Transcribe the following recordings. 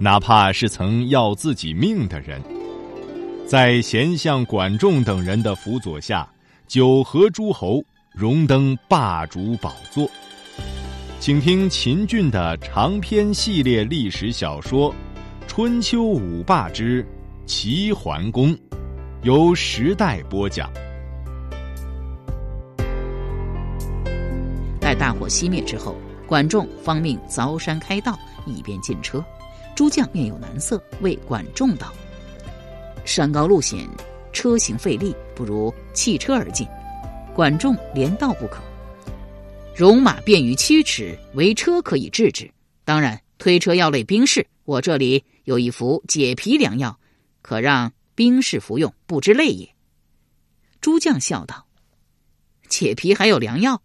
哪怕是曾要自己命的人，在贤相管仲等人的辅佐下，九合诸侯，荣登霸主宝座。请听秦俊的长篇系列历史小说《春秋五霸之齐桓公》，由时代播讲。待大火熄灭之后，管仲方命凿山开道，以便进车。诸将面有难色，谓管仲道：“山高路险，车行费力，不如弃车而进。”管仲连道不可。戎马便于驱驰，唯车可以制之。当然，推车要累兵士，我这里有一服解皮良药，可让兵士服用，不知累也。诸将笑道：“解皮还有良药？”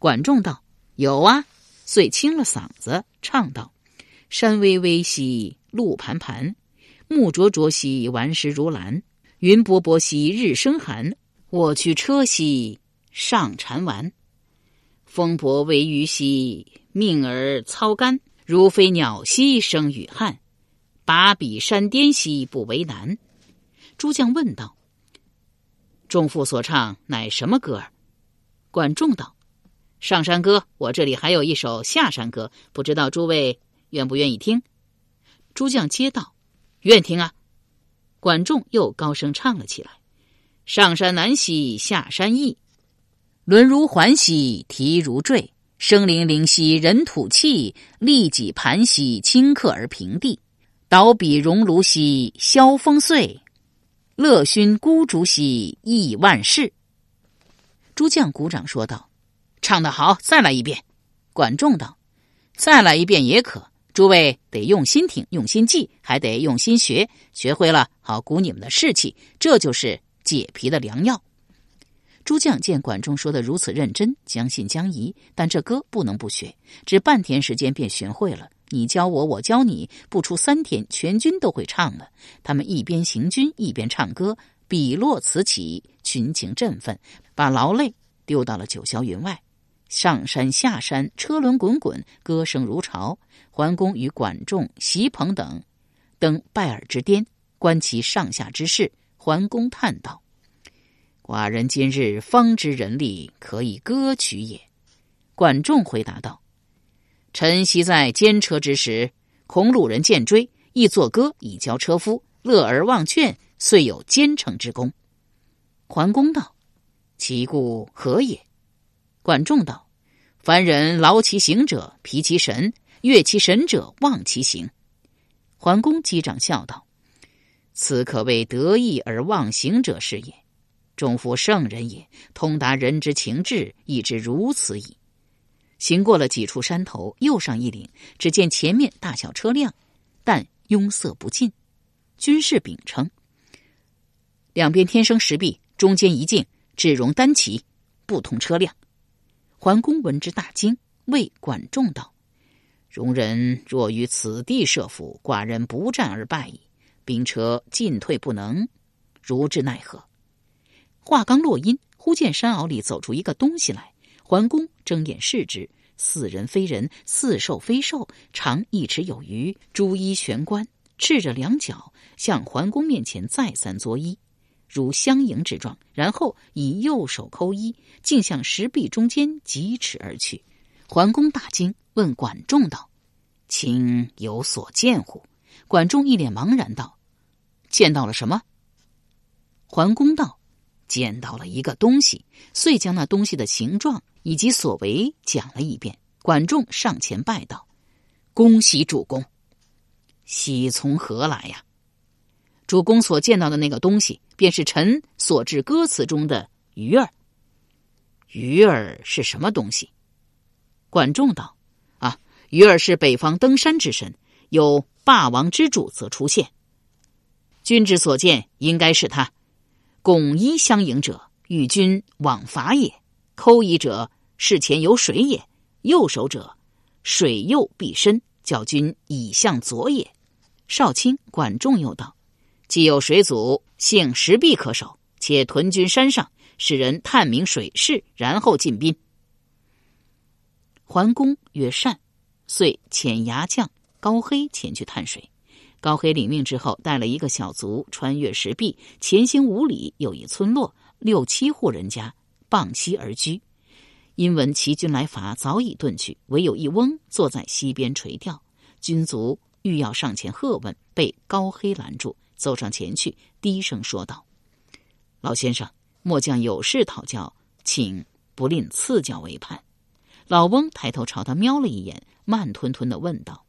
管仲道：“有啊。”遂清了嗓子，唱道。山巍巍兮路盘盘，木灼灼兮顽石如兰，云薄薄兮日生寒。我驱车兮上缠丸，风伯为鱼兮命而操干。如飞鸟兮生雨汗，拔笔山巅兮不为难。诸将问道：“仲父所唱乃什么歌？”管仲道：“上山歌。我这里还有一首下山歌，不知道诸位。”愿不愿意听？诸将皆道：“愿听啊！”管仲又高声唱了起来：“上山难兮下山易，轮如环兮蹄如坠，生灵灵兮人吐气，利己盘兮顷刻而平地。倒笔熔炉兮萧风碎，乐熏孤竹兮亿万世。”诸将鼓掌说道：“唱得好，再来一遍。”管仲道：“再来一遍也可。”诸位得用心听，用心记，还得用心学。学会了，好鼓你们的士气。这就是解皮的良药。诸将见管仲说的如此认真，将信将疑。但这歌不能不学，只半天时间便学会了。你教我，我教你，不出三天，全军都会唱了。他们一边行军，一边唱歌，笔落此起，群情振奋，把劳累丢到了九霄云外。上山下山，车轮滚滚，歌声如潮。桓公与管仲、席鹏等登拜耳之巅，观其上下之事。桓公叹道：“寡人今日方知人力可以歌曲也。”管仲回答道：“臣昔在监车之时，恐鲁人见追，亦作歌以教车夫，乐而忘劝，遂有兼程之功。”桓公道：“其故何也？”管仲道。凡人劳其行者，疲其神；悦其神者，忘其行。桓公击掌笑道：“此可谓得意而忘形者是也。仲夫圣人也，通达人之情志，亦知如此矣。”行过了几处山头，又上一岭，只见前面大小车辆，但拥塞不尽。军士秉称：两边天生石壁，中间一径，只容单骑，不通车辆。桓公闻之大惊，谓管仲道：“戎人若于此地设伏，寡人不战而败矣。兵车进退不能，如之奈何？”话刚落音，忽见山坳里走出一个东西来。桓公睁眼视之，似人非人，似兽非兽，长一尺有余，朱衣悬冠，赤着两脚，向桓公面前再三作揖。如相迎之状，然后以右手扣衣，竟向石壁中间疾驰而去。桓公大惊，问管仲道：“卿有所见乎？”管仲一脸茫然道：“见到了什么？”桓公道：“见到了一个东西。”遂将那东西的形状以及所为讲了一遍。管仲上前拜道：“恭喜主公！喜从何来呀？”主公所见到的那个东西，便是臣所制歌词中的鱼儿。鱼儿是什么东西？管仲道：“啊，鱼儿是北方登山之神，有霸王之主则出现。君之所见，应该是他。拱衣相迎者，与君往伐也；抠衣者，事前有水也；右手者，水右必深，教君以向左也。少卿管仲又道：“既有水阻，幸石壁可守，且屯军山上，使人探明水势，然后进兵。”桓公曰：“善。”遂遣牙将高黑前去探水。高黑领命之后，带了一个小卒穿越石壁，前行五里，有一村落，六七户人家傍溪而居。因闻齐军来伐，早已遁去，唯有一翁坐在溪边垂钓。军卒欲要上前喝问，被高黑拦住，走上前去，低声说道：“老先生，末将有事讨教，请不吝赐教为盼。”老翁抬头朝他瞄了一眼，慢吞吞的问道。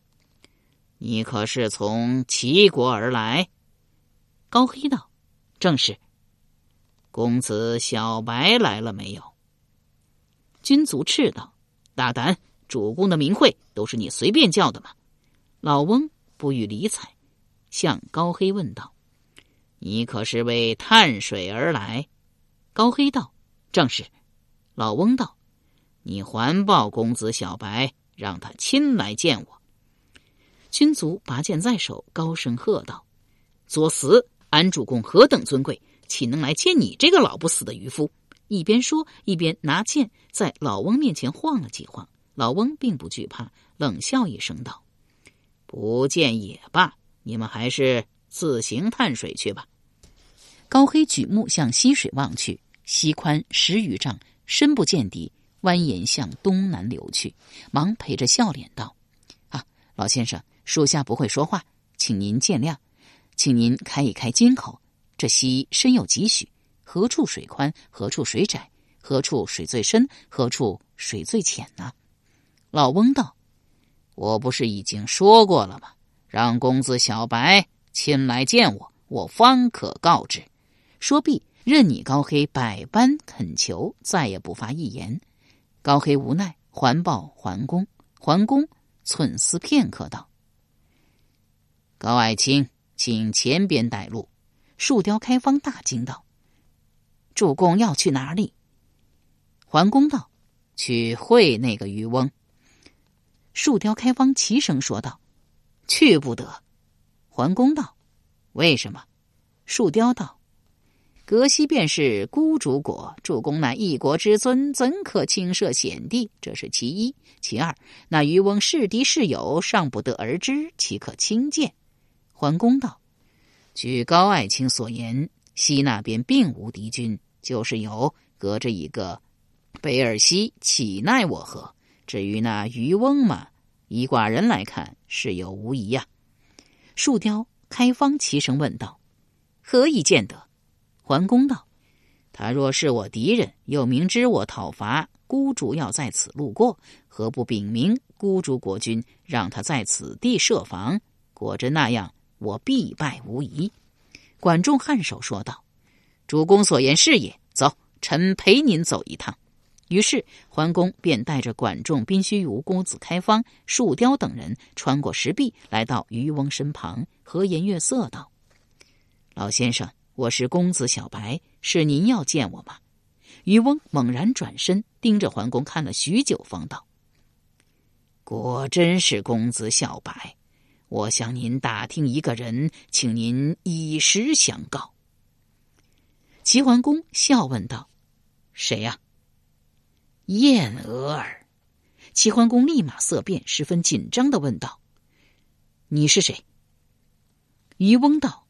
你可是从齐国而来？高黑道：“正是。”公子小白来了没有？君卒斥道：“大胆！主公的名讳都是你随便叫的吗？”老翁不予理睬，向高黑问道：“你可是为探水而来？”高黑道：“正是。”老翁道：“你还报公子小白，让他亲来见我。”军卒拔剑在手，高声喝道：“作死！俺主公何等尊贵，岂能来见你这个老不死的渔夫？”一边说，一边拿剑在老翁面前晃了几晃。老翁并不惧怕，冷笑一声道：“不见也罢，你们还是自行探水去吧。”高黑举目向溪水望去，溪宽十余丈，深不见底，蜿蜒向东南流去，忙陪着笑脸道：“啊，老先生。”属下不会说话，请您见谅，请您开一开金口。这溪深有几许？何处水宽？何处水窄？何处水最深？何处水最浅呢？老翁道：“我不是已经说过了吗？让公子小白亲来见我，我方可告知。”说毕，任你高黑百般恳求，再也不发一言。高黑无奈，还报桓公。桓公忖思片刻，道。高爱卿，请前边带路。树雕开方大惊道：“主公要去哪里？”桓公道：“去会那个渔翁。”树雕开方齐声说道：“去不得。”桓公道：“为什么？”树雕道：“葛西便是孤主国，主公乃一国之尊，怎可轻涉险地？这是其一。其二，那渔翁是敌是友，尚不得而知，岂可轻见？”桓公道：“据高爱卿所言，西那边并无敌军，就是有，隔着一个北尔西，岂奈我何？至于那渔翁嘛，以寡人来看，是有无疑呀。”树雕开方齐声问道：“何以见得？”桓公道：“他若是我敌人，又明知我讨伐孤主要在此路过，何不禀明孤主国君，让他在此地设防？果真那样。”我必败无疑。管仲颔首说道：“主公所言是也。走，臣陪您走一趟。”于是桓公便带着管仲、宾须如、公子开方、树雕等人穿过石壁，来到渔翁身旁，和颜悦色道：“老先生，我是公子小白，是您要见我吗？”渔翁猛然转身，盯着桓公看了许久，方道：“果真是公子小白。”我向您打听一个人，请您以实相告。齐桓公笑问道：“谁呀？”燕娥儿。齐桓公立马色变，十分紧张的问道：“你是谁？”渔翁道：“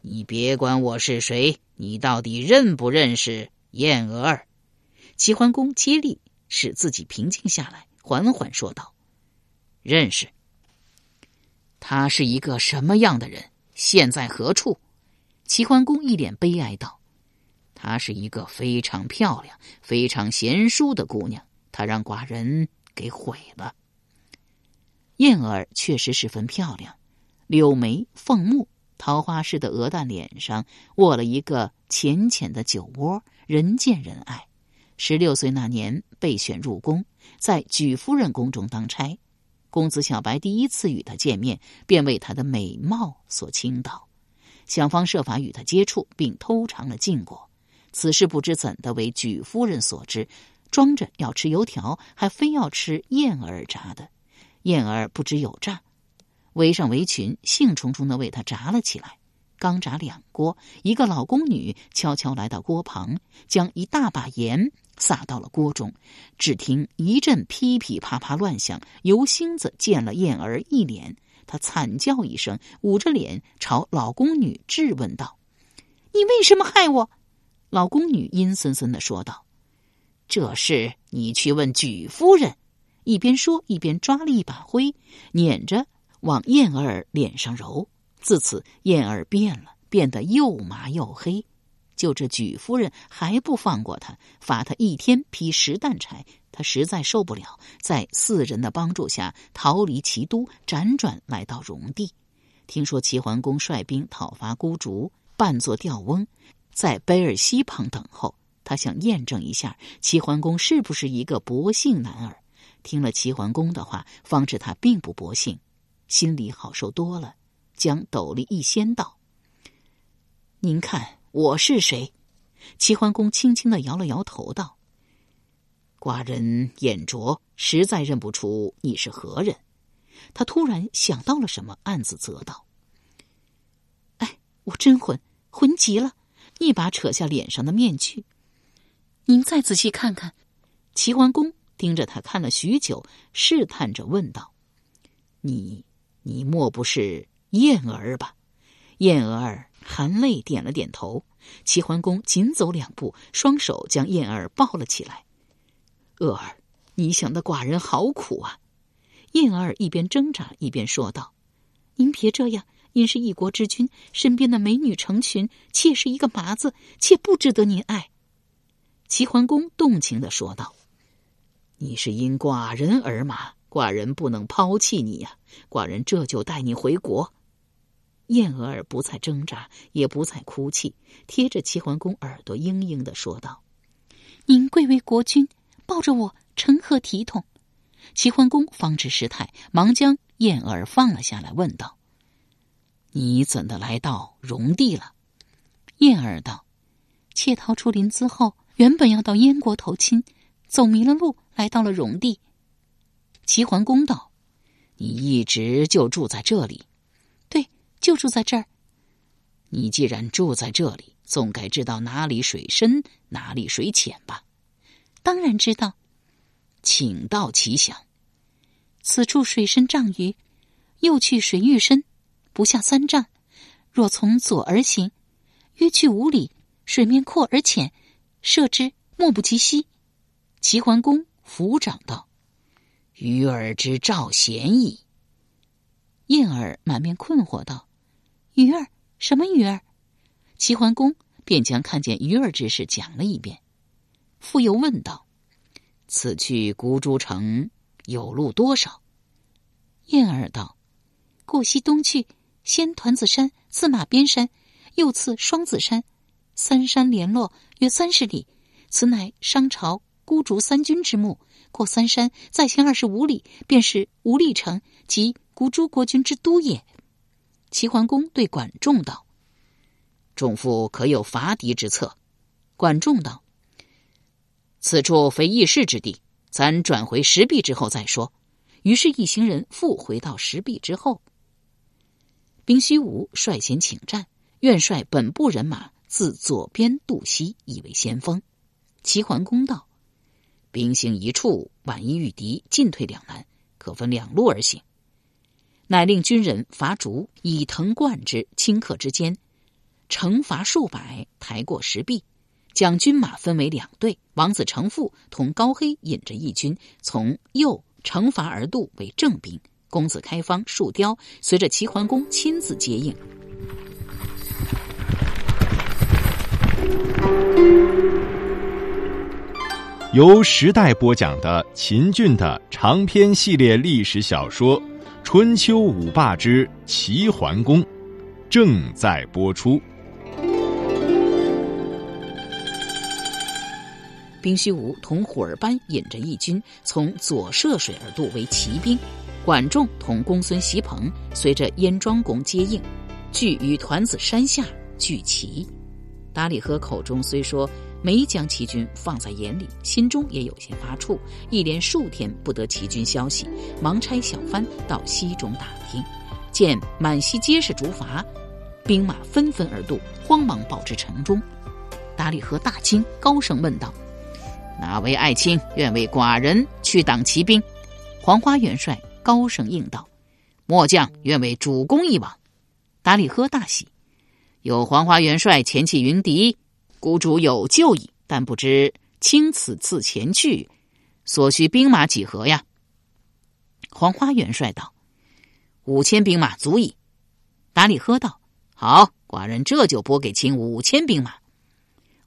你别管我是谁，你到底认不认识燕娥儿？”齐桓公接力，使自己平静下来，缓缓说道：“认识。”他是一个什么样的人？现在何处？齐桓公一脸悲哀道：“她是一个非常漂亮、非常贤淑的姑娘，她让寡人给毁了。”燕儿确实十分漂亮，柳眉凤目，桃花似的鹅蛋脸上卧了一个浅浅的酒窝，人见人爱。十六岁那年被选入宫，在举夫人宫中当差。公子小白第一次与他见面，便为他的美貌所倾倒，想方设法与他接触，并偷尝了禁果。此事不知怎的为举夫人所知，装着要吃油条，还非要吃燕儿炸的。燕儿不知有诈，围上围裙，兴冲冲的为他炸了起来。刚炸两锅，一个老宫女悄悄来到锅旁，将一大把盐撒到了锅中。只听一阵噼噼啪啪乱响，油星子溅了燕儿一脸。他惨叫一声，捂着脸朝老宫女质问道：“你为什么害我？”老宫女阴森森的说道：“这事你去问举夫人。”一边说一边抓了一把灰，捻着往燕儿脸上揉。自此，燕儿变了，变得又麻又黑。就这举夫人还不放过他，罚他一天劈十担柴。他实在受不了，在四人的帮助下逃离齐都，辗转来到荣地。听说齐桓公率兵讨伐孤竹，扮作吊翁，在卑尔西旁等候。他想验证一下齐桓公是不是一个薄幸男儿。听了齐桓公的话，方知他并不薄幸，心里好受多了。将斗笠一掀，道：“您看我是谁？”齐桓公轻轻的摇了摇头，道：“寡人眼拙，实在认不出你是何人。”他突然想到了什么，暗自责道：“哎，我真混，混极了！”一把扯下脸上的面具。您再仔细看看。齐桓公盯着他看了许久，试探着问道：“你，你莫不是？”燕儿吧，燕儿含泪点了点头。齐桓公紧走两步，双手将燕儿抱了起来。鄂儿，你想的寡人好苦啊！燕儿一边挣扎一边说道：“您别这样，您是一国之君，身边的美女成群，妾是一个麻子，妾不值得您爱。”齐桓公动情的说道：“你是因寡人而马，寡人不能抛弃你呀！寡人这就带你回国。”燕娥儿不再挣扎，也不再哭泣，贴着齐桓公耳朵，嘤嘤的说道：“您贵为国君，抱着我，成何体统？”齐桓公方知失态，忙将燕儿放了下来，问道：“你怎的来到戎地了？”燕儿道：“妾逃出临淄后，原本要到燕国投亲，走迷了路，来到了戎地。”齐桓公道：“你一直就住在这里？”对就住在这儿。你既然住在这里，总该知道哪里水深，哪里水浅吧？当然知道。请到其详。此处水深丈余，又去水愈深，不下三丈。若从左而行，约去五里，水面阔而浅，射之莫不及膝。齐桓公抚掌道：“鱼儿之赵贤矣。”燕儿满面困惑道。鱼儿，什么鱼儿？齐桓公便将看见鱼儿之事讲了一遍，复又问道：“此去孤珠城有路多少？”燕儿道：“过西东去，先团子山，次马边山，又次双子山，三山联络约三十里。此乃商朝孤竹三军之墓。过三山，再行二十五里，便是无历城，即孤竹国君之都也。”齐桓公对管仲道：“仲父可有伐敌之策？”管仲道：“此处非议事之地，咱转回石壁之后再说。”于是，一行人复回到石壁之后。兵虚无率先请战，愿率本部人马自左边渡西，以为先锋。齐桓公道：“兵行一处，万一遇敌，进退两难，可分两路而行。”乃令军人伐竹，以藤贯之，顷刻之间，惩罚数百，抬过石壁，将军马分为两队。王子成父同高黑引着义军从右惩罚而渡，为正兵。公子开方、树雕随着齐桓公亲自接应。由时代播讲的秦俊的长篇系列历史小说。春秋五霸之齐桓公，正在播出。兵虚无同虎儿般引着义军从左涉水而渡，为骑兵。管仲同公孙袭鹏随着燕庄公接应，聚于团子山下聚齐。达里赫口中虽说没将齐军放在眼里，心中也有些发怵，一连数天不得齐军消息，忙差小帆到西中打听，见满溪皆是竹筏，兵马纷纷而渡，慌忙报至城中。达里赫大惊，高声问道：“哪位爱卿愿为寡人去挡骑兵？”黄花元帅高声应道：“末将愿为主公一往。”达里赫大喜，有黄花元帅前去迎敌，孤主有救矣。但不知卿此次前去，所需兵马几何呀？黄花元帅道：“五千兵马足矣。”达里赫道：“好，寡人这就拨给卿五千兵马。”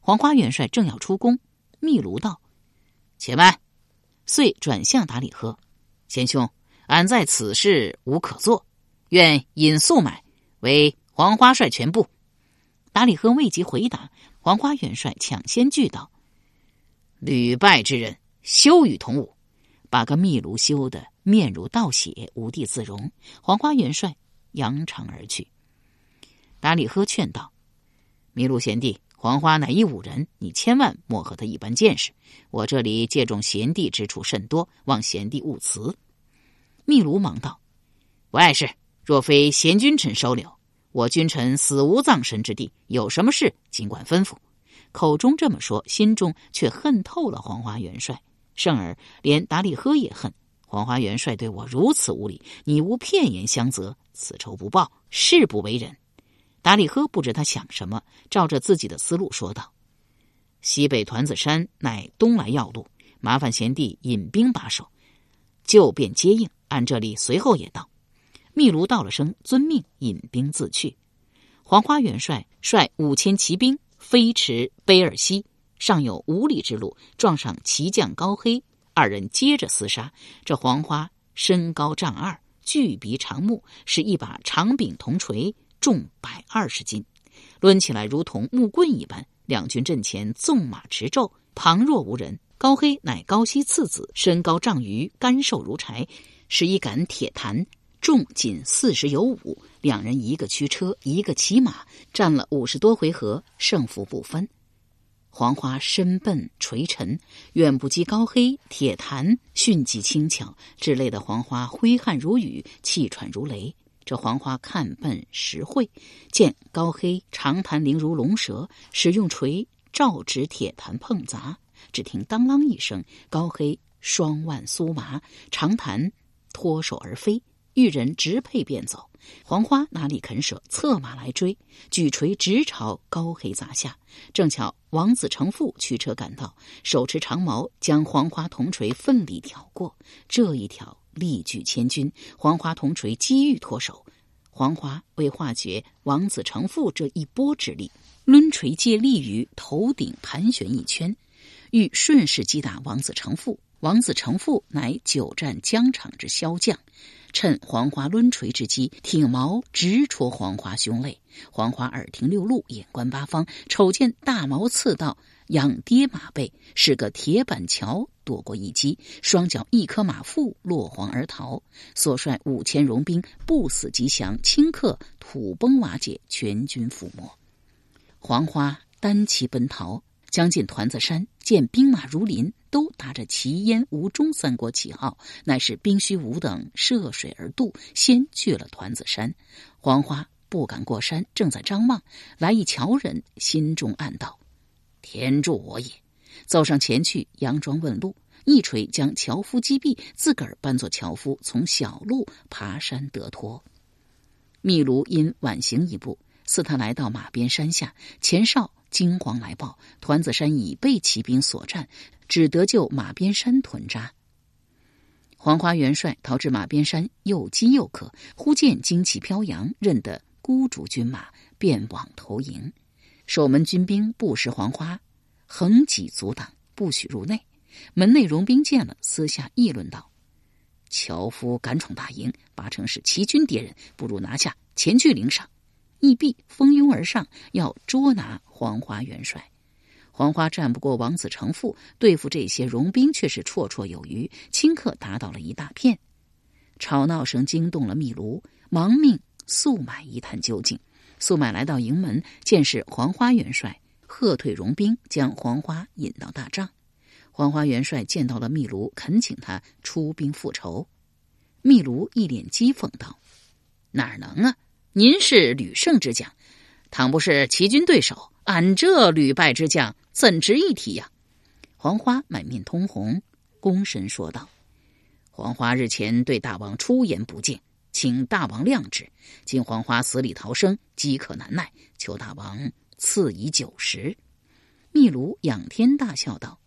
黄花元帅正要出宫，密卢道：“且慢。”遂转向达里赫：“贤兄，俺在此事无可做，愿引速买为黄花帅全部。”达里赫未及回答，黄花元帅抢先拒道：“屡败之人，休与同伍。”把个秘卢羞得面如倒血，无地自容。黄花元帅扬长而去。达里赫劝道：“麋鹿贤弟。”黄花乃一武人，你千万莫和他一般见识。我这里借重贤弟之处甚多，望贤弟勿辞。密卢忙道：“不碍事，若非贤君臣收留，我君臣死无葬身之地。有什么事尽管吩咐。”口中这么说，心中却恨透了黄花元帅。甚而连达里赫也恨黄花元帅对我如此无礼，你无片言相责，此仇不报，誓不为人。达里赫不知他想什么，照着自己的思路说道：“西北团子山乃东来要路，麻烦贤弟引兵把守，就便接应。按这里随后也到。”密卢道了声遵命，引兵自去。黄花元帅率五千骑兵飞驰卑尔西，尚有五里之路，撞上骑将高黑，二人接着厮杀。这黄花身高丈二，巨鼻长目，是一把长柄铜锤。重百二十斤，抡起来如同木棍一般。两军阵前纵马驰骤，旁若无人。高黑乃高西次子，身高丈余，干瘦如柴，是一杆铁弹，重仅四十有五。两人一个驱车，一个骑马，战了五十多回合，胜负不分。黄花身笨垂沉，远不及高黑铁弹迅疾轻巧，之类的黄花挥汗如雨，气喘如雷。这黄花看笨识会，见高黑长弹灵如龙蛇，使用锤照指铁弹碰砸，只听当啷一声，高黑双腕酥麻，长弹脱手而飞，玉人直配便走。黄花哪里肯舍，策马来追，举锤直朝高黑砸下。正巧王子成父驱车赶到，手持长矛将黄花铜锤奋力挑过，这一挑。力拒千钧，黄花铜锤机遇脱手。黄花为化解王子成父这一波之力，抡锤借力于头顶盘旋一圈，欲顺势击打王子成父。王子成父乃久战疆场之骁将，趁黄花抡锤之机，挺矛直戳黄花胸肋。黄花耳听六路，眼观八方，瞅见大矛刺到。仰跌马背，是个铁板桥，躲过一击，双脚一颗马腹落荒而逃。所率五千戎兵不死即降，顷刻土崩瓦解，全军覆没。黄花单骑奔逃，将近团子山，见兵马如林，都打着齐燕吴中三国旗号，乃是兵虚无等涉水而渡，先去了团子山。黄花不敢过山，正在张望，来一樵人，心中暗道。天助我也！走上前去，佯装问路，一锤将樵夫击毙，自个儿扮作樵夫，从小路爬山得脱。密卢因晚行一步，似他来到马边山下，前哨惊慌来报，团子山已被骑兵所占，只得就马边山屯扎。黄花元帅逃至马边山，又饥又渴，忽见旌旗飘扬，认得孤主军马，便往投营。守门军兵不识黄花，横戟阻挡，不许入内。门内戎兵见了，私下议论道：“樵夫敢闯大营，八成是齐军敌人，不如拿下，前去领赏。”义必蜂拥而上，要捉拿黄花元帅。黄花战不过王子成父，对付这些戎兵却是绰绰有余，顷刻打倒了一大片。吵闹声惊动了密卢，忙命速买一探究竟。速买来到营门，见是黄花元帅，喝退戎兵，将黄花引到大帐。黄花元帅见到了密卢，恳请他出兵复仇。密卢一脸讥讽道：“哪能啊！您是屡胜之将，倘不是齐军对手，俺这屡败之将怎值一提呀？”黄花满面通红，躬身说道：“黄花日前对大王出言不敬。”请大王谅之。今黄花死里逃生，饥渴难耐，求大王赐以酒食。秘鲁仰天大笑道：“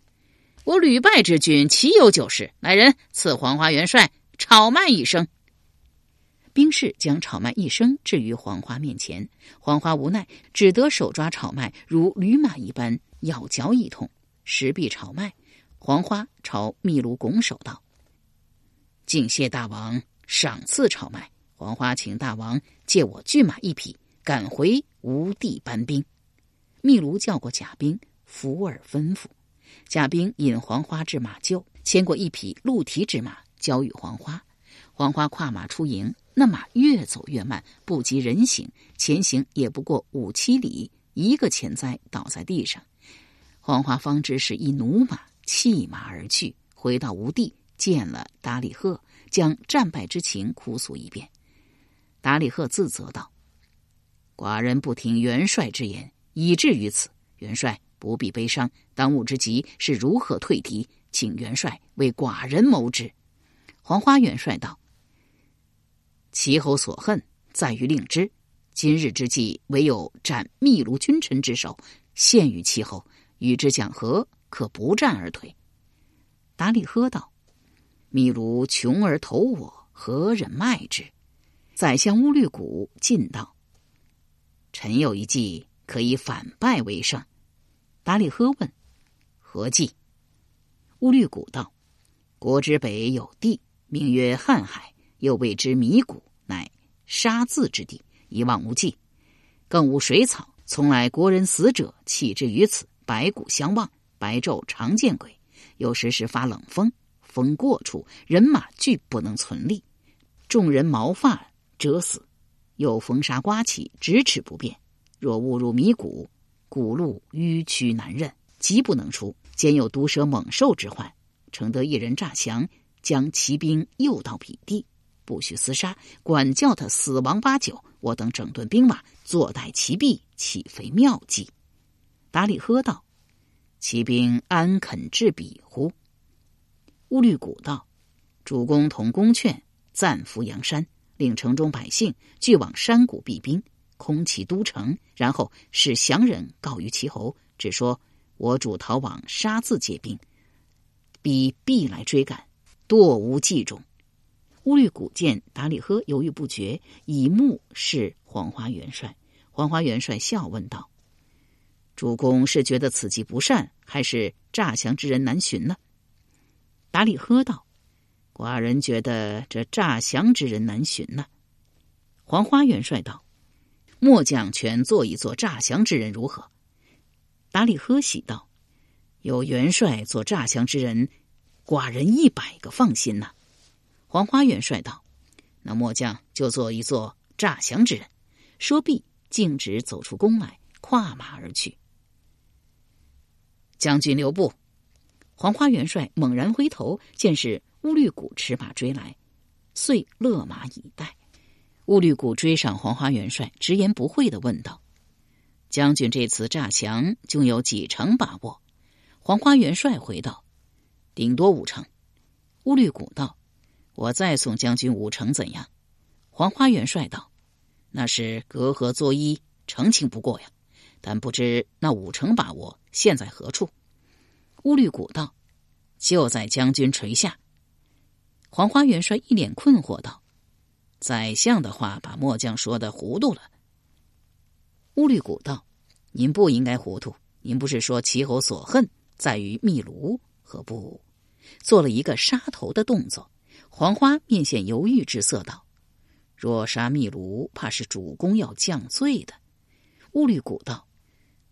我屡败之君，岂有酒食？来人，赐黄花元帅炒麦一升。”兵士将炒麦一生置于黄花面前，黄花无奈，只得手抓炒麦，如驴马一般咬嚼一通。石壁炒麦，黄花朝秘鲁拱手道：“敬谢大王。”赏赐炒麦，黄花请大王借我骏马一匹，赶回吴地搬兵。秘卢叫过甲兵，伏耳吩咐。甲兵引黄花至马厩，牵过一匹鹿蹄之马，交与黄花。黄花跨马出营，那马越走越慢，不及人行，前行也不过五七里，一个前栽倒在地上。黄花方知是一奴马，弃马而去，回到吴地，见了达里赫。将战败之情哭诉一遍，达里赫自责道：“寡人不听元帅之言，以至于此。元帅不必悲伤，当务之急是如何退敌，请元帅为寡人谋之。”黄花元帅道：“齐侯所恨在于令之，今日之计唯有斩密卢君臣之首，献于齐侯，与之讲和，可不战而退。”达里喝道。密卢穷而投我，何忍卖之？宰相乌律古进道：“臣有一计，可以反败为胜。”达里呵问：“何计？”乌律古道：“国之北有地，名曰瀚海，又谓之迷谷，乃杀字之地，一望无际，更无水草。从来国人死者弃之于此，白骨相望，白昼常见鬼。有时是发冷风。”风过处，人马俱不能存立，众人毛发折死；又风沙刮起，咫尺不变。若误入迷谷，谷路迂曲难认，急不能出，兼有毒蛇猛兽之患，承德一人诈降，将骑兵诱到彼地，不许厮杀，管教他死亡八九。我等整顿兵马，坐待其弊，岂非妙计？达里喝道：“骑兵安肯至彼乎？”乌律古道：“主公同公劝，暂伏阳山，令城中百姓俱往山谷避兵，空其都城，然后使降人告于齐侯，只说我主逃往沙字借兵，彼必来追赶，堕无计中。”乌律古见达里呵犹豫不决，以目视黄花元帅。黄花元帅笑问道：“主公是觉得此计不善，还是诈降之人难寻呢？”达里喝道：“寡人觉得这诈降之人难寻呢。”黄花元帅道：“末将全做一做诈降之人如何？”达里喝喜道：“有元帅做诈降之人，寡人一百个放心呐。”黄花元帅道：“那末将就做一座诈降之人。”说毕，径直走出宫来，跨马而去。将军留步。黄花元帅猛然回头，见是乌律古持马追来，遂勒马以待。乌律古追上黄花元帅，直言不讳的问道：“将军这次诈降，竟有几成把握？”黄花元帅回道：“顶多五成。”乌律古道：“我再送将军五成怎样？”黄花元帅道：“那是隔河作揖，澄清不过呀。但不知那五成把握现在何处？”乌律古道：“就在将军垂下。”黄花元帅一脸困惑道：“宰相的话把末将说的糊涂了。”乌律古道：“您不应该糊涂。您不是说齐侯所恨在于秘卢，何不？”做了一个杀头的动作。黄花面现犹豫之色道：“若杀密卢，怕是主公要降罪的。”兀律古道：“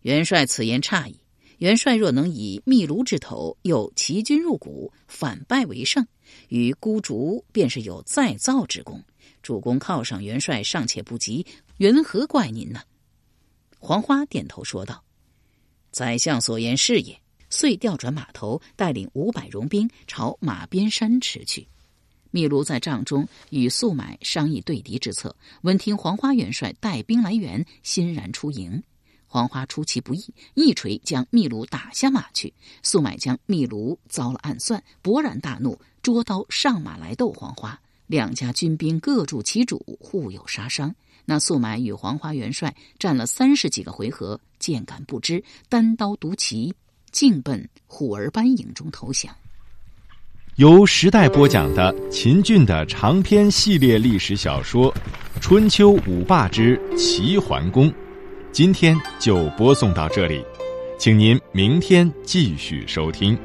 元帅此言差矣。”元帅若能以密卢之头，又齐军入谷，反败为胜，与孤竹便是有再造之功。主公犒赏元帅尚且不及，缘何怪您呢？黄花点头说道：“宰相所言是也。”遂调转马头，带领五百戎兵朝马边山驰去。秘卢在帐中与素买商议对敌之策，闻听黄花元帅带兵来援，欣然出营。黄花出其不意，一锤将秘鲁打下马去。素买将秘鲁遭了暗算，勃然大怒，捉刀上马来斗黄花。两家军兵各助其主，互有杀伤。那素买与黄花元帅战了三十几个回合，见感不知，单刀独骑，径奔虎儿班营中投降。由时代播讲的秦俊的长篇系列历史小说《春秋五霸之齐桓公》。今天就播送到这里，请您明天继续收听。